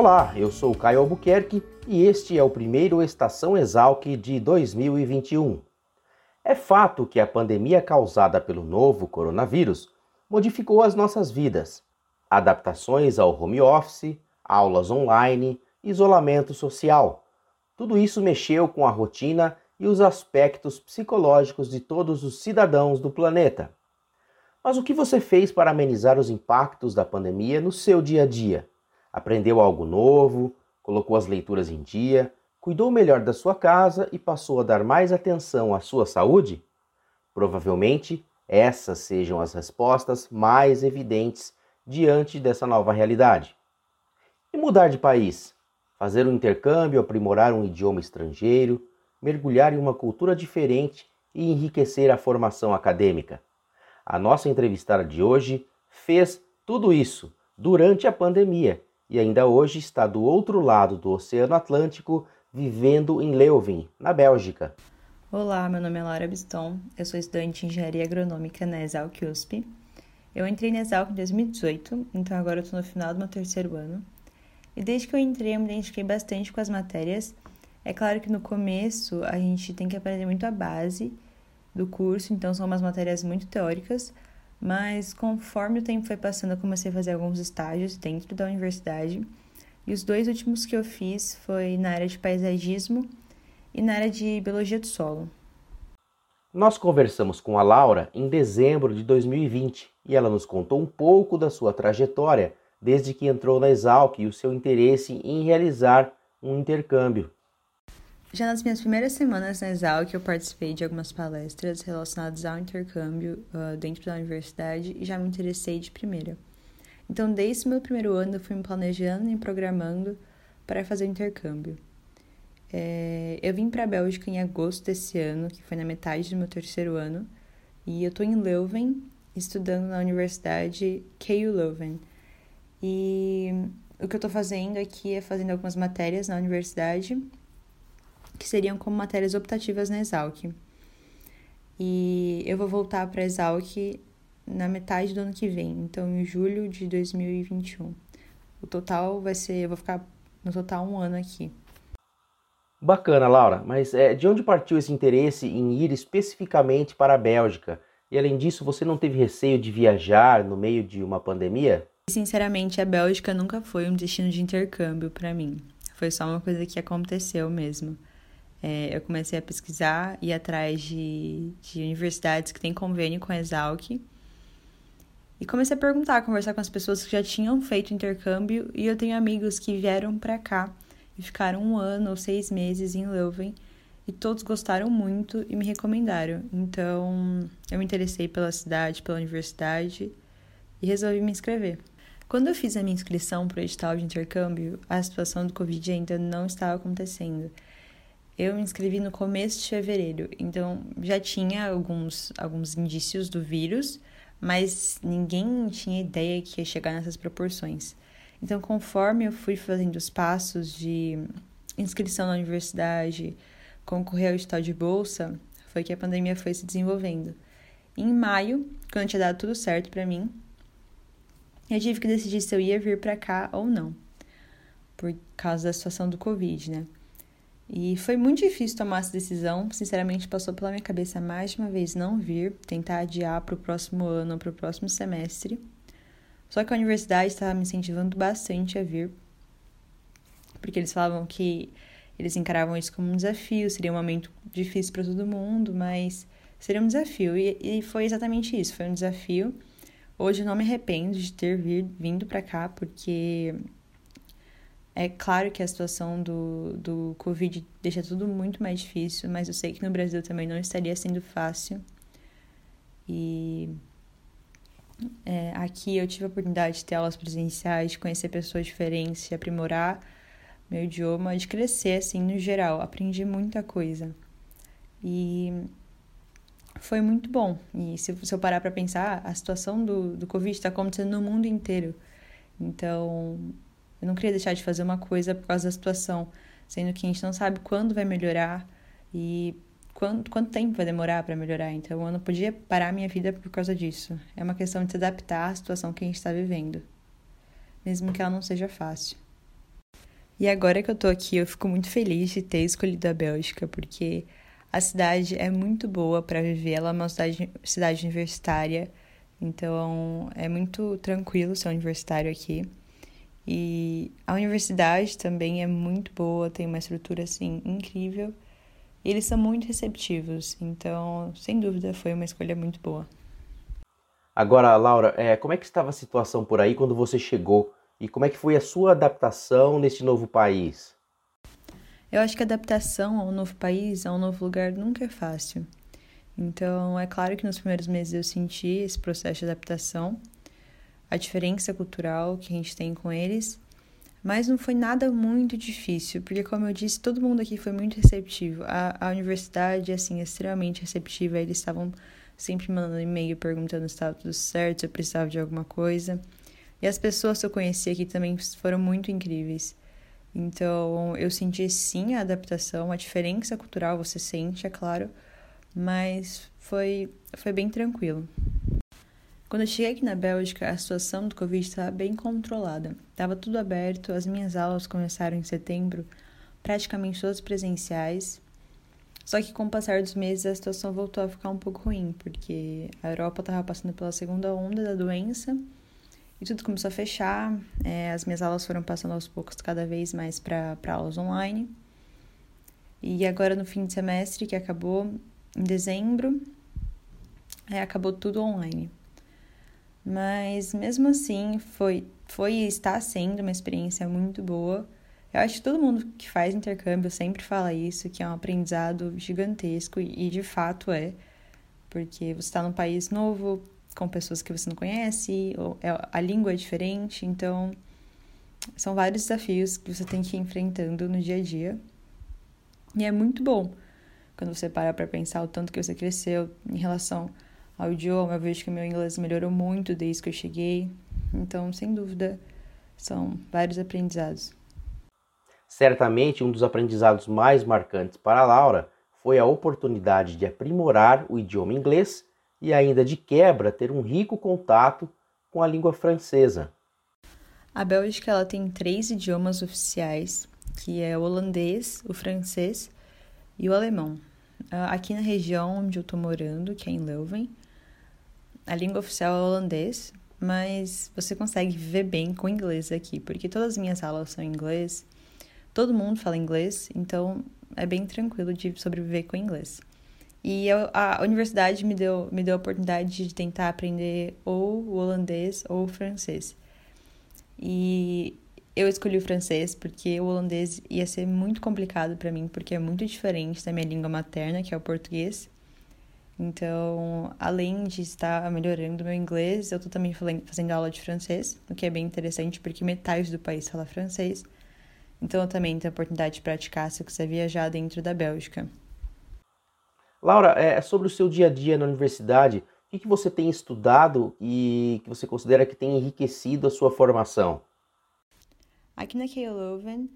Olá, eu sou Caio Albuquerque e este é o primeiro Estação Exalc de 2021. É fato que a pandemia causada pelo novo coronavírus modificou as nossas vidas. Adaptações ao home office, aulas online, isolamento social. Tudo isso mexeu com a rotina e os aspectos psicológicos de todos os cidadãos do planeta. Mas o que você fez para amenizar os impactos da pandemia no seu dia a dia? Aprendeu algo novo, colocou as leituras em dia, cuidou melhor da sua casa e passou a dar mais atenção à sua saúde? Provavelmente essas sejam as respostas mais evidentes diante dessa nova realidade. E mudar de país? Fazer um intercâmbio, aprimorar um idioma estrangeiro, mergulhar em uma cultura diferente e enriquecer a formação acadêmica. A nossa entrevistada de hoje fez tudo isso durante a pandemia e ainda hoje está do outro lado do Oceano Atlântico, vivendo em Leuven, na Bélgica. Olá, meu nome é Laura Biston, eu sou estudante de Engenharia Agronômica na Exalc USP. Eu entrei na Exalc em 2018, então agora estou no final do meu terceiro ano. E desde que eu entrei, eu me identifiquei bastante com as matérias. É claro que no começo a gente tem que aprender muito a base do curso, então são umas matérias muito teóricas, mas conforme o tempo foi passando, eu comecei a fazer alguns estágios dentro da universidade. E os dois últimos que eu fiz foi na área de paisagismo e na área de biologia do solo. Nós conversamos com a Laura em dezembro de 2020 e ela nos contou um pouco da sua trajetória desde que entrou na Exalc e o seu interesse em realizar um intercâmbio. Já nas minhas primeiras semanas na Exalc, eu participei de algumas palestras relacionadas ao intercâmbio uh, dentro da universidade e já me interessei de primeira. Então, desde o meu primeiro ano, eu fui me planejando e me programando para fazer o intercâmbio. É, eu vim para a Bélgica em agosto desse ano, que foi na metade do meu terceiro ano, e eu estou em Leuven, estudando na Universidade KU Leuven. E o que eu estou fazendo aqui é fazendo algumas matérias na universidade que seriam como matérias optativas na Exalc. E eu vou voltar para a Exalc na metade do ano que vem, então em julho de 2021. O total vai ser, eu vou ficar no total um ano aqui. Bacana, Laura, mas é, de onde partiu esse interesse em ir especificamente para a Bélgica? E além disso, você não teve receio de viajar no meio de uma pandemia? Sinceramente, a Bélgica nunca foi um destino de intercâmbio para mim. Foi só uma coisa que aconteceu mesmo é, eu comecei a pesquisar e atrás de, de universidades que têm convênio com a Exalc. E comecei a perguntar, conversar com as pessoas que já tinham feito intercâmbio. E eu tenho amigos que vieram para cá e ficaram um ano ou seis meses em Leuven. E todos gostaram muito e me recomendaram. Então, eu me interessei pela cidade, pela universidade e resolvi me inscrever. Quando eu fiz a minha inscrição para o edital de intercâmbio, a situação do Covid ainda não estava acontecendo. Eu me inscrevi no começo de fevereiro, então já tinha alguns, alguns indícios do vírus, mas ninguém tinha ideia que ia chegar nessas proporções. Então, conforme eu fui fazendo os passos de inscrição na universidade, concorrer ao edital de bolsa, foi que a pandemia foi se desenvolvendo. Em maio, quando tinha dado tudo certo para mim, eu tive que decidir se eu ia vir para cá ou não, por causa da situação do Covid, né? E foi muito difícil tomar essa decisão. Sinceramente, passou pela minha cabeça mais de uma vez não vir, tentar adiar para o próximo ano, para o próximo semestre. Só que a universidade estava me incentivando bastante a vir, porque eles falavam que eles encaravam isso como um desafio, seria um momento difícil para todo mundo, mas seria um desafio. E, e, foi exatamente isso, foi um desafio. Hoje eu não me arrependo de ter vir, vindo para cá, porque é claro que a situação do, do Covid deixa tudo muito mais difícil, mas eu sei que no Brasil também não estaria sendo fácil. E É, aqui eu tive a oportunidade de ter aulas presenciais, de conhecer pessoas diferentes, de aprimorar meu idioma, de crescer, assim, no geral. Aprendi muita coisa. E foi muito bom. E se, se eu parar para pensar, a situação do, do Covid está acontecendo no mundo inteiro. Então, eu não queria deixar de fazer uma coisa por causa da situação, sendo que a gente não sabe quando vai melhorar e quanto, quanto tempo vai demorar para melhorar. Então, eu não podia parar minha vida por causa disso. É uma questão de se adaptar à situação que a gente está vivendo, mesmo que ela não seja fácil. E agora que eu tô aqui, eu fico muito feliz de ter escolhido a Bélgica, porque a cidade é muito boa para viver, ela é uma cidade, cidade universitária, então é muito tranquilo ser universitário aqui. E a universidade também é muito boa, tem uma estrutura assim incrível. E eles são muito receptivos, então, sem dúvida, foi uma escolha muito boa. Agora, Laura, é, como é que estava a situação por aí quando você chegou? E como é que foi a sua adaptação nesse novo país? Eu acho que a adaptação ao novo país, a um novo lugar, nunca é fácil. Então, é claro que nos primeiros meses eu senti esse processo de adaptação, a diferença cultural que a gente tem com eles, mas não foi nada muito difícil, porque, como eu disse, todo mundo aqui foi muito receptivo. A, a universidade, assim, é extremamente receptiva, eles estavam sempre mandando e-mail perguntando se estava tudo certo, se eu precisava de alguma coisa. E as pessoas que eu conheci aqui também foram muito incríveis. Então, eu senti sim a adaptação, a diferença cultural você sente, é claro, mas foi, foi bem tranquilo. Quando eu cheguei aqui na Bélgica, a situação do Covid estava bem controlada. Estava tudo aberto, as minhas aulas começaram em setembro, praticamente todas presenciais. Só que com o passar dos meses a situação voltou a ficar um pouco ruim, porque a Europa estava passando pela segunda onda da doença e tudo começou a fechar. É, as minhas aulas foram passando aos poucos cada vez mais para aulas online. E agora no fim de semestre, que acabou em dezembro, é, acabou tudo online. Mas mesmo assim, foi, foi e está sendo uma experiência muito boa. Eu acho que todo mundo que faz intercâmbio sempre fala isso, que é um aprendizado gigantesco, e de fato é, porque você está num país novo, com pessoas que você não conhece, é, a língua é diferente, então são vários desafios que você tem que ir enfrentando no dia a dia. E é muito bom quando você para para pensar o tanto que você cresceu em relação ao idioma. Eu vejo que meu inglês melhorou muito desde que eu cheguei. Então, sem dúvida, são vários aprendizados. Certamente, um dos aprendizados mais marcantes para a Laura foi a oportunidade de aprimorar o idioma inglês e ainda de quebra ter um rico contato com a língua francesa. A Bélgica ela tem três idiomas oficiais, que é o holandês, o francês e o alemão. Ah, aqui na região onde eu estou morando, que é em Leuven, a língua oficial é holandês, mas você consegue viver bem com inglês aqui, porque todas as minhas aulas são em inglês, todo mundo fala inglês, então é bem tranquilo de sobreviver com inglês. E eu, a universidade me deu, me deu a oportunidade de tentar aprender ou o holandês ou o francês. E eu escolhi o francês porque o holandês ia ser muito complicado para mim, porque é muito diferente da minha língua materna, que é o português. Então, além de estar melhorando meu inglês, eu tô também fazendo aula de francês, o que é bem interessante porque metade do país fala francês. Então, eu também tenho a oportunidade de praticar se eu quiser viajar dentro da Bélgica. Laura, é, sobre o seu dia a dia na universidade, o que, que você tem estudado e que você considera que tem enriquecido a sua formação? Aqui na KU Leuven,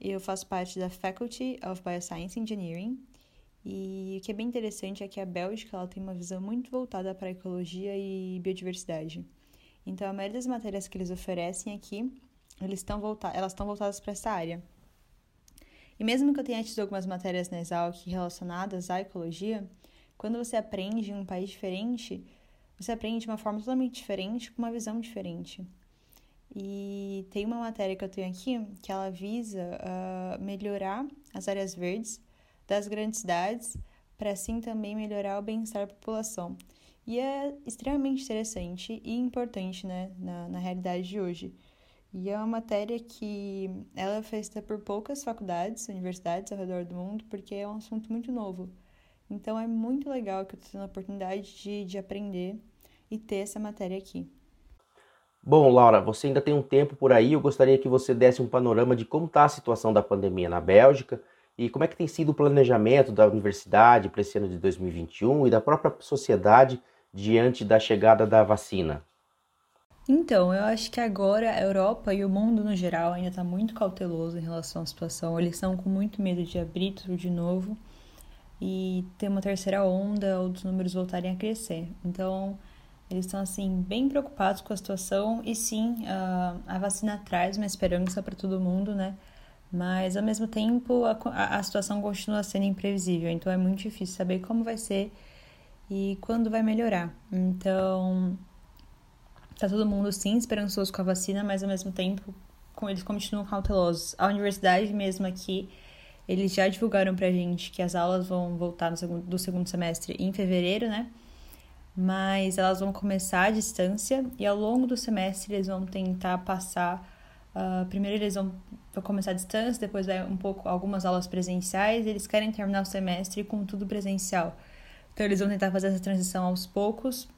eu faço parte da Faculty of Bioscience Engineering e o que é bem interessante é que a Bélgica ela tem uma visão muito voltada para a ecologia e biodiversidade. Então, a maioria das matérias que eles oferecem aqui, eles estão elas estão voltadas para essa área. E mesmo que eu tenha tido algumas matérias na Exalc relacionadas à ecologia, quando você aprende em um país diferente, você aprende de uma forma totalmente diferente, com uma visão diferente. E tem uma matéria que eu tenho aqui que ela visa uh, melhorar as áreas verdes das grandes cidades, para assim também melhorar o bem-estar da população. E é extremamente interessante e importante né, na, na realidade de hoje. E é uma matéria que ela é feita por poucas faculdades, universidades ao redor do mundo, porque é um assunto muito novo. Então é muito legal que eu estou tendo a oportunidade de, de aprender e ter essa matéria aqui. Bom, Laura, você ainda tem um tempo por aí. Eu gostaria que você desse um panorama de como está a situação da pandemia na Bélgica e como é que tem sido o planejamento da universidade para esse ano de 2021 e da própria sociedade diante da chegada da vacina. Então, eu acho que agora a Europa e o mundo no geral ainda está muito cauteloso em relação à situação. Eles estão com muito medo de abrir tudo de novo e ter uma terceira onda ou dos números voltarem a crescer. Então, eles estão assim bem preocupados com a situação e sim, a, a vacina traz uma esperança para todo mundo, né? Mas ao mesmo tempo a, a situação continua sendo imprevisível, então é muito difícil saber como vai ser e quando vai melhorar. Então, Tá todo mundo sim esperançoso com a vacina, mas ao mesmo tempo eles continuam cautelosos. A universidade mesmo aqui, eles já divulgaram pra gente que as aulas vão voltar no segundo, do segundo semestre em fevereiro, né? Mas elas vão começar à distância e ao longo do semestre eles vão tentar passar. Uh, primeiro eles vão, vão começar à distância, depois vai um pouco algumas aulas presenciais. Eles querem terminar o semestre com tudo presencial. Então eles vão tentar fazer essa transição aos poucos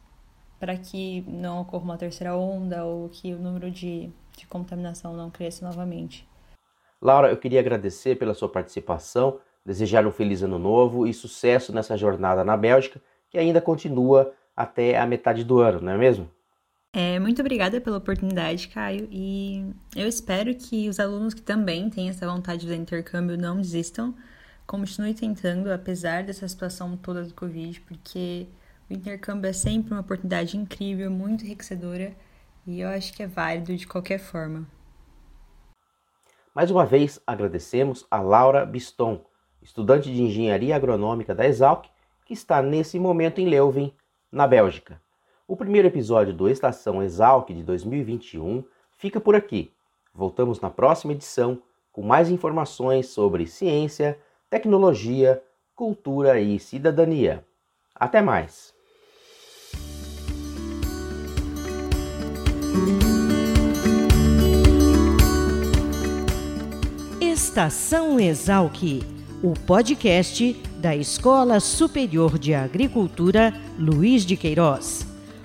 para que não ocorra uma terceira onda ou que o número de, de contaminação não cresça novamente. Laura, eu queria agradecer pela sua participação, desejar um feliz ano novo e sucesso nessa jornada na Bélgica, que ainda continua até a metade do ano, não é mesmo? É, muito obrigada pela oportunidade, Caio, e eu espero que os alunos que também têm essa vontade de intercâmbio não desistam, continue tentando, apesar dessa situação toda do Covid, porque o intercâmbio é sempre uma oportunidade incrível, muito enriquecedora e eu acho que é válido de qualquer forma. Mais uma vez agradecemos a Laura Biston, estudante de engenharia agronômica da Exalc, que está nesse momento em Leuven, na Bélgica. O primeiro episódio do Estação Exalc de 2021 fica por aqui. Voltamos na próxima edição com mais informações sobre ciência, tecnologia, cultura e cidadania. Até mais! Estação Exalc, o podcast da Escola Superior de Agricultura Luiz de Queiroz,